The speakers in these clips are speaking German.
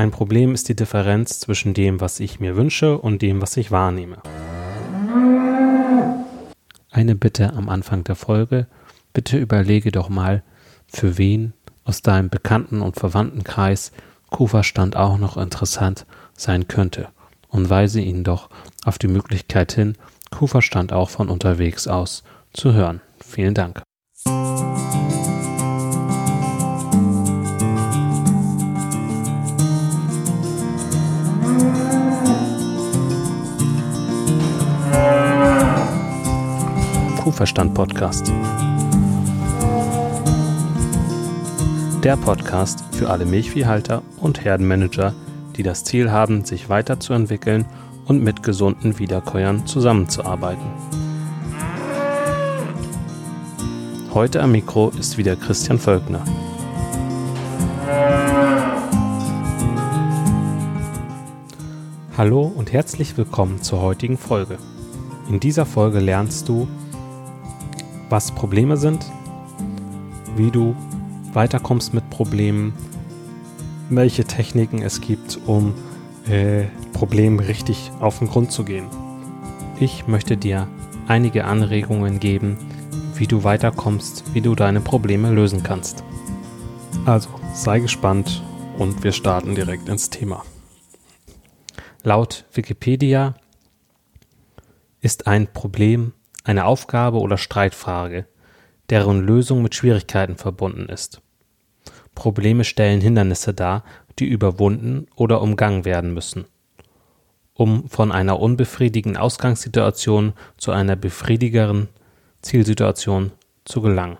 Ein Problem ist die Differenz zwischen dem, was ich mir wünsche und dem, was ich wahrnehme. Eine Bitte am Anfang der Folge. Bitte überlege doch mal, für wen aus deinem Bekannten- und Verwandtenkreis Kuferstand auch noch interessant sein könnte und weise ihn doch auf die Möglichkeit hin, Kuferstand auch von unterwegs aus zu hören. Vielen Dank. Kuhverstand Podcast. Der Podcast für alle Milchviehhalter und Herdenmanager, die das Ziel haben, sich weiterzuentwickeln und mit gesunden Wiederkäuern zusammenzuarbeiten. Heute am Mikro ist wieder Christian Völkner. Hallo und herzlich willkommen zur heutigen Folge. In dieser Folge lernst du, was Probleme sind, wie du weiterkommst mit Problemen, welche Techniken es gibt, um äh, Problemen richtig auf den Grund zu gehen. Ich möchte dir einige Anregungen geben, wie du weiterkommst, wie du deine Probleme lösen kannst. Also sei gespannt und wir starten direkt ins Thema. Laut Wikipedia ist ein Problem eine Aufgabe oder Streitfrage, deren Lösung mit Schwierigkeiten verbunden ist. Probleme stellen Hindernisse dar, die überwunden oder umgangen werden müssen, um von einer unbefriedigenden Ausgangssituation zu einer befriedigeren Zielsituation zu gelangen.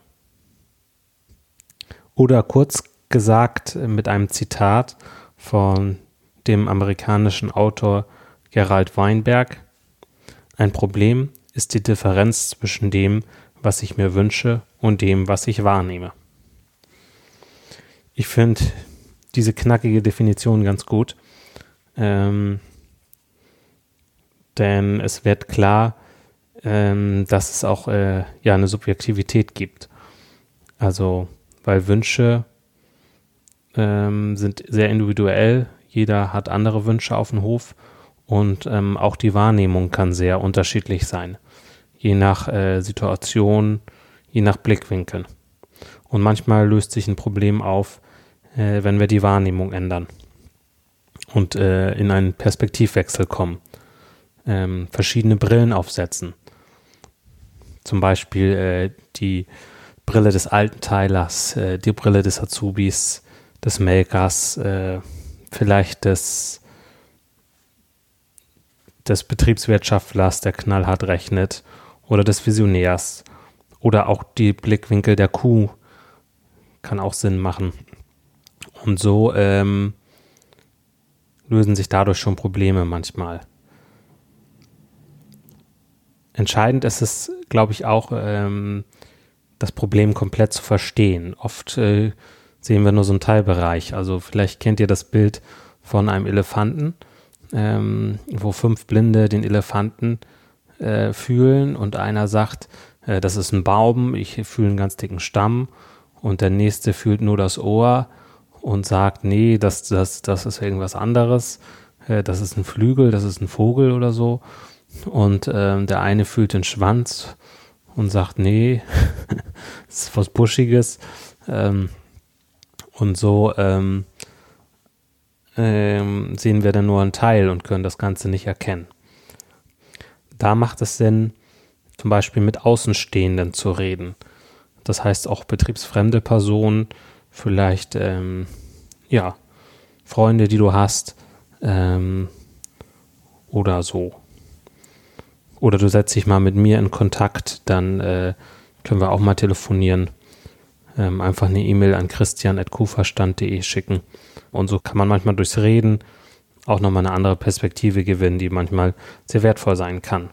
Oder kurz gesagt mit einem Zitat von dem amerikanischen Autor Gerald Weinberg, ein Problem ist die Differenz zwischen dem, was ich mir wünsche und dem, was ich wahrnehme. Ich finde diese knackige Definition ganz gut, ähm, denn es wird klar, ähm, dass es auch äh, ja eine Subjektivität gibt. Also, weil Wünsche ähm, sind sehr individuell, jeder hat andere Wünsche auf dem Hof und ähm, auch die Wahrnehmung kann sehr unterschiedlich sein, je nach äh, Situation, je nach Blickwinkel. Und manchmal löst sich ein Problem auf, äh, wenn wir die Wahrnehmung ändern und äh, in einen Perspektivwechsel kommen. Ähm, verschiedene Brillen aufsetzen. Zum Beispiel äh, die Brille des alten Teilers, äh, die Brille des Azubis, des Melkers, äh, vielleicht des des Betriebswirtschaftlers, der knallhart rechnet, oder des Visionärs. Oder auch die Blickwinkel der Kuh kann auch Sinn machen. Und so ähm, lösen sich dadurch schon Probleme manchmal. Entscheidend ist es, glaube ich, auch, ähm, das Problem komplett zu verstehen. Oft äh, sehen wir nur so einen Teilbereich. Also vielleicht kennt ihr das Bild von einem Elefanten ähm, wo fünf Blinde den Elefanten äh, fühlen und einer sagt, äh, das ist ein Baum, ich fühle einen ganz dicken Stamm. Und der nächste fühlt nur das Ohr und sagt, nee, das, das, das ist irgendwas anderes, äh, das ist ein Flügel, das ist ein Vogel oder so. Und ähm, der eine fühlt den Schwanz und sagt, nee, das ist was Buschiges. Ähm, und so ähm, ähm, sehen wir dann nur einen Teil und können das Ganze nicht erkennen. Da macht es Sinn, zum Beispiel mit Außenstehenden zu reden. Das heißt auch betriebsfremde Personen, vielleicht ähm, ja, Freunde, die du hast ähm, oder so. Oder du setzt dich mal mit mir in Kontakt, dann äh, können wir auch mal telefonieren. Ähm, einfach eine E-Mail an christian.kuverstand.de schicken und so kann man manchmal durchs Reden auch nochmal eine andere Perspektive gewinnen, die manchmal sehr wertvoll sein kann.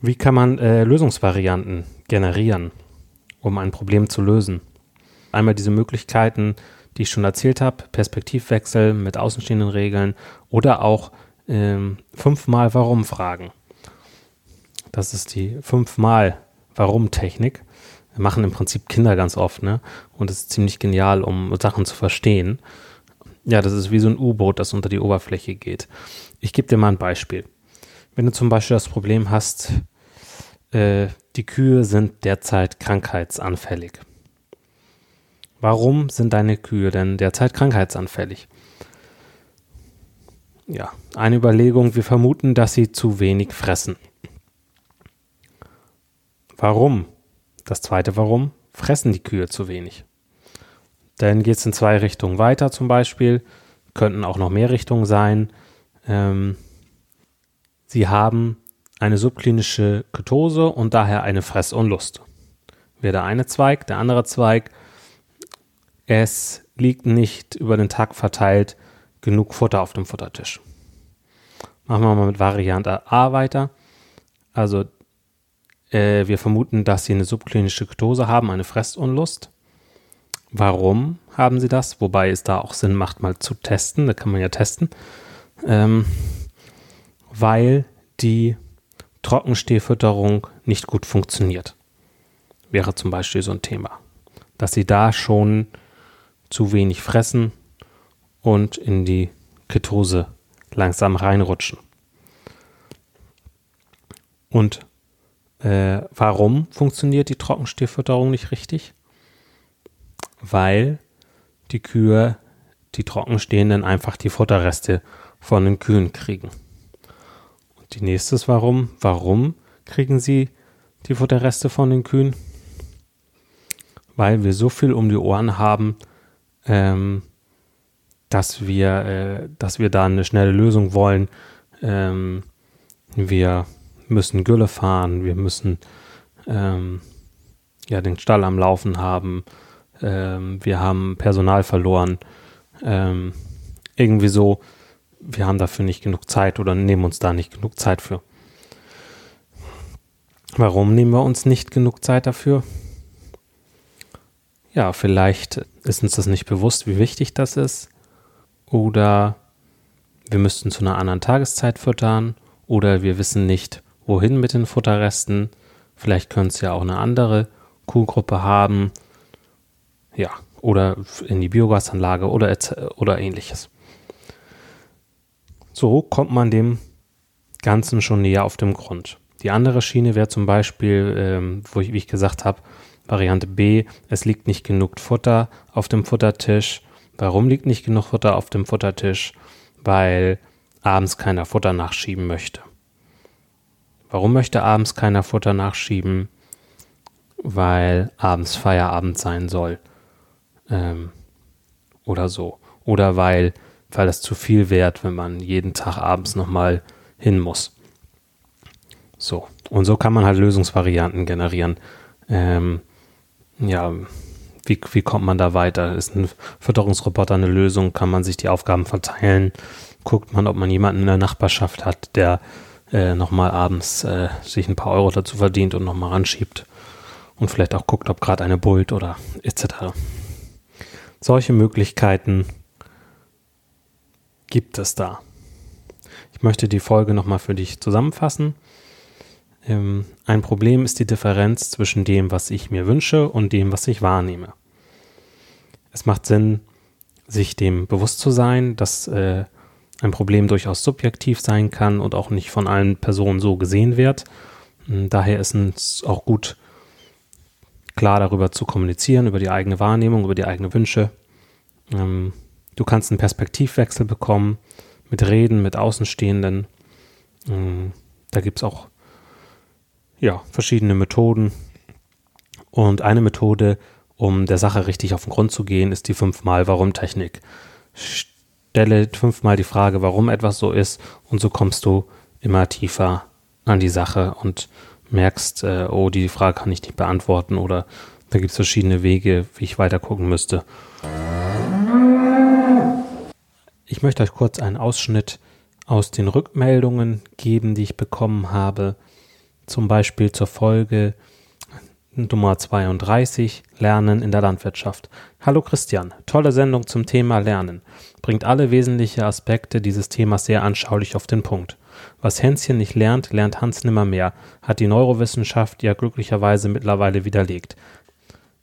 Wie kann man äh, Lösungsvarianten generieren, um ein Problem zu lösen? Einmal diese Möglichkeiten, die ich schon erzählt habe, Perspektivwechsel mit außenstehenden Regeln oder auch ähm, fünfmal Warum fragen. Das ist die fünfmal Warum-Technik. Machen im Prinzip Kinder ganz oft, ne? Und es ist ziemlich genial, um Sachen zu verstehen. Ja, das ist wie so ein U-Boot, das unter die Oberfläche geht. Ich gebe dir mal ein Beispiel. Wenn du zum Beispiel das Problem hast, äh, die Kühe sind derzeit krankheitsanfällig. Warum sind deine Kühe denn derzeit krankheitsanfällig? Ja, eine Überlegung, wir vermuten, dass sie zu wenig fressen. Warum? Das zweite Warum? Fressen die Kühe zu wenig. Dann geht es in zwei Richtungen weiter zum Beispiel, könnten auch noch mehr Richtungen sein. Ähm, sie haben eine subklinische Ketose und daher eine Fressunlust. Wäre der eine Zweig, der andere Zweig, es liegt nicht über den Tag verteilt genug Futter auf dem Futtertisch. Machen wir mal mit Variante A weiter. Also äh, wir vermuten, dass sie eine subklinische Ketose haben, eine Fressunlust. Warum haben sie das? Wobei es da auch Sinn macht, mal zu testen. Da kann man ja testen. Ähm, weil die Trockenstehfütterung nicht gut funktioniert. Wäre zum Beispiel so ein Thema. Dass sie da schon zu wenig fressen und in die Ketose langsam reinrutschen. Und äh, warum funktioniert die Trockenstehfütterung nicht richtig? Weil die Kühe, die trocken stehen, dann einfach die Futterreste von den Kühen kriegen. Und die nächste ist warum? Warum kriegen sie die Futterreste von den Kühen? Weil wir so viel um die Ohren haben, ähm, dass wir, äh, dass wir da eine schnelle Lösung wollen. Ähm, wir müssen Gülle fahren, wir müssen ähm, ja den Stall am Laufen haben, ähm, wir haben Personal verloren, ähm, irgendwie so, wir haben dafür nicht genug Zeit oder nehmen uns da nicht genug Zeit für. Warum nehmen wir uns nicht genug Zeit dafür? Ja, vielleicht ist uns das nicht bewusst, wie wichtig das ist. Oder wir müssten zu einer anderen Tageszeit füttern. Oder wir wissen nicht, wohin mit den Futterresten. Vielleicht könnte es ja auch eine andere Kuhgruppe haben. Ja, oder in die Biogasanlage oder, oder ähnliches. So kommt man dem Ganzen schon näher auf dem Grund. Die andere Schiene wäre zum Beispiel, ähm, wo ich, wie ich gesagt habe, Variante B, es liegt nicht genug Futter auf dem Futtertisch. Warum liegt nicht genug Futter auf dem Futtertisch? Weil abends keiner Futter nachschieben möchte. Warum möchte abends keiner Futter nachschieben? Weil abends Feierabend sein soll. Ähm, oder so. Oder weil, weil es zu viel wäre, wenn man jeden Tag abends nochmal hin muss. So. Und so kann man halt Lösungsvarianten generieren. Ähm, ja, wie, wie kommt man da weiter? Ist ein Fütterungsroboter eine Lösung? Kann man sich die Aufgaben verteilen? Guckt man, ob man jemanden in der Nachbarschaft hat, der äh, nochmal abends äh, sich ein paar Euro dazu verdient und nochmal ranschiebt. Und vielleicht auch guckt, ob gerade eine Bult oder etc. Solche Möglichkeiten gibt es da. Ich möchte die Folge nochmal für dich zusammenfassen. Ähm, ein Problem ist die Differenz zwischen dem, was ich mir wünsche und dem, was ich wahrnehme. Es macht Sinn, sich dem bewusst zu sein, dass äh, ein Problem durchaus subjektiv sein kann und auch nicht von allen Personen so gesehen wird. Hm, daher ist es auch gut, klar darüber zu kommunizieren, über die eigene Wahrnehmung, über die eigenen Wünsche. Ähm, du kannst einen Perspektivwechsel bekommen mit Reden, mit Außenstehenden. Ähm, da gibt es auch ja, verschiedene Methoden. Und eine Methode, um der Sache richtig auf den Grund zu gehen, ist die Fünfmal-Warum-Technik stelle fünfmal die Frage, warum etwas so ist und so kommst du immer tiefer an die Sache und merkst, äh, oh, die Frage kann ich nicht beantworten oder da gibt es verschiedene Wege, wie ich weiter gucken müsste. Ich möchte euch kurz einen Ausschnitt aus den Rückmeldungen geben, die ich bekommen habe, zum Beispiel zur Folge Nummer 32, Lernen in der Landwirtschaft. Hallo Christian, tolle Sendung zum Thema Lernen. Bringt alle wesentlichen Aspekte dieses Themas sehr anschaulich auf den Punkt. Was Hänschen nicht lernt, lernt Hans nimmer mehr, hat die Neurowissenschaft ja glücklicherweise mittlerweile widerlegt.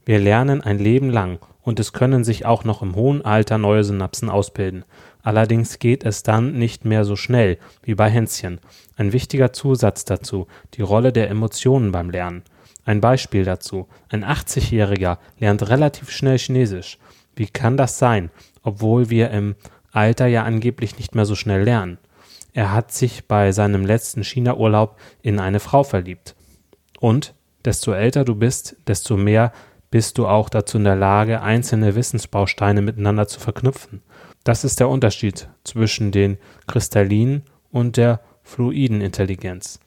Wir lernen ein Leben lang und es können sich auch noch im hohen Alter neue Synapsen ausbilden. Allerdings geht es dann nicht mehr so schnell wie bei Hänschen. Ein wichtiger Zusatz dazu, die Rolle der Emotionen beim Lernen. Ein Beispiel dazu. Ein 80-Jähriger lernt relativ schnell Chinesisch. Wie kann das sein, obwohl wir im Alter ja angeblich nicht mehr so schnell lernen? Er hat sich bei seinem letzten China-Urlaub in eine Frau verliebt. Und desto älter du bist, desto mehr bist du auch dazu in der Lage, einzelne Wissensbausteine miteinander zu verknüpfen. Das ist der Unterschied zwischen den kristallinen und der fluiden Intelligenz.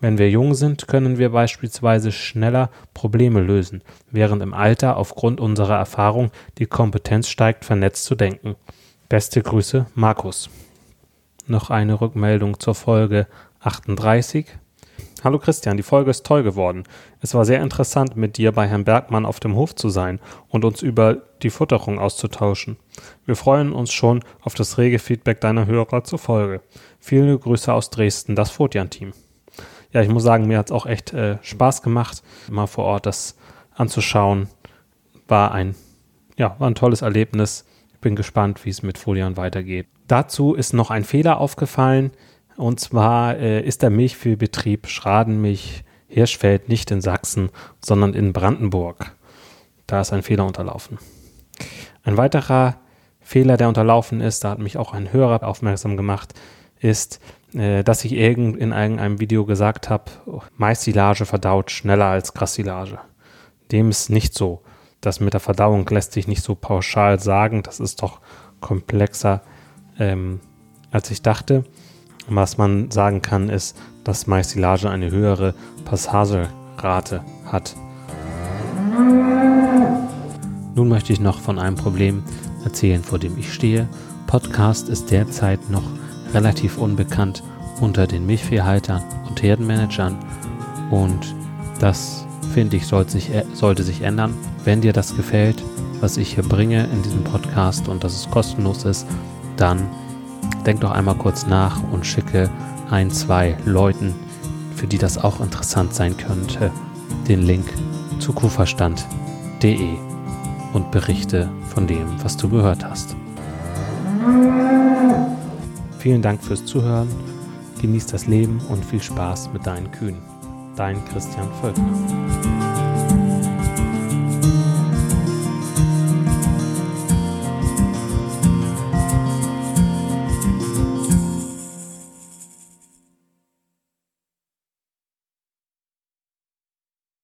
Wenn wir jung sind, können wir beispielsweise schneller Probleme lösen, während im Alter aufgrund unserer Erfahrung die Kompetenz steigt, vernetzt zu denken. Beste Grüße, Markus. Noch eine Rückmeldung zur Folge 38. Hallo Christian, die Folge ist toll geworden. Es war sehr interessant, mit dir bei Herrn Bergmann auf dem Hof zu sein und uns über die Futterung auszutauschen. Wir freuen uns schon auf das rege Feedback deiner Hörer zur Folge. Viele Grüße aus Dresden, das Fotian-Team. Ja, ich muss sagen, mir hat es auch echt äh, Spaß gemacht, mal vor Ort das anzuschauen. War ein, ja, war ein tolles Erlebnis. Ich bin gespannt, wie es mit Folian weitergeht. Dazu ist noch ein Fehler aufgefallen und zwar äh, ist der Milchviehbetrieb Schradenmilch Hirschfeld nicht in Sachsen, sondern in Brandenburg. Da ist ein Fehler unterlaufen. Ein weiterer Fehler, der unterlaufen ist, da hat mich auch ein Hörer aufmerksam gemacht, ist, dass ich irgend in irgendeinem Video gesagt habe, Maissilage verdaut schneller als Grassilage. Dem ist nicht so. Das mit der Verdauung lässt sich nicht so pauschal sagen. Das ist doch komplexer, ähm, als ich dachte. Was man sagen kann, ist, dass Maissilage eine höhere Passagerate hat. Nun möchte ich noch von einem Problem erzählen, vor dem ich stehe. Podcast ist derzeit noch relativ unbekannt unter den Milchviehhaltern und Herdenmanagern und das finde ich sollte sich, sollte sich ändern. Wenn dir das gefällt, was ich hier bringe in diesem Podcast und dass es kostenlos ist, dann denk doch einmal kurz nach und schicke ein, zwei Leuten, für die das auch interessant sein könnte, den Link zu kuhverstand.de und berichte von dem, was du gehört hast. Vielen Dank fürs Zuhören, genieß das Leben und viel Spaß mit deinen Kühen. Dein Christian Völkner.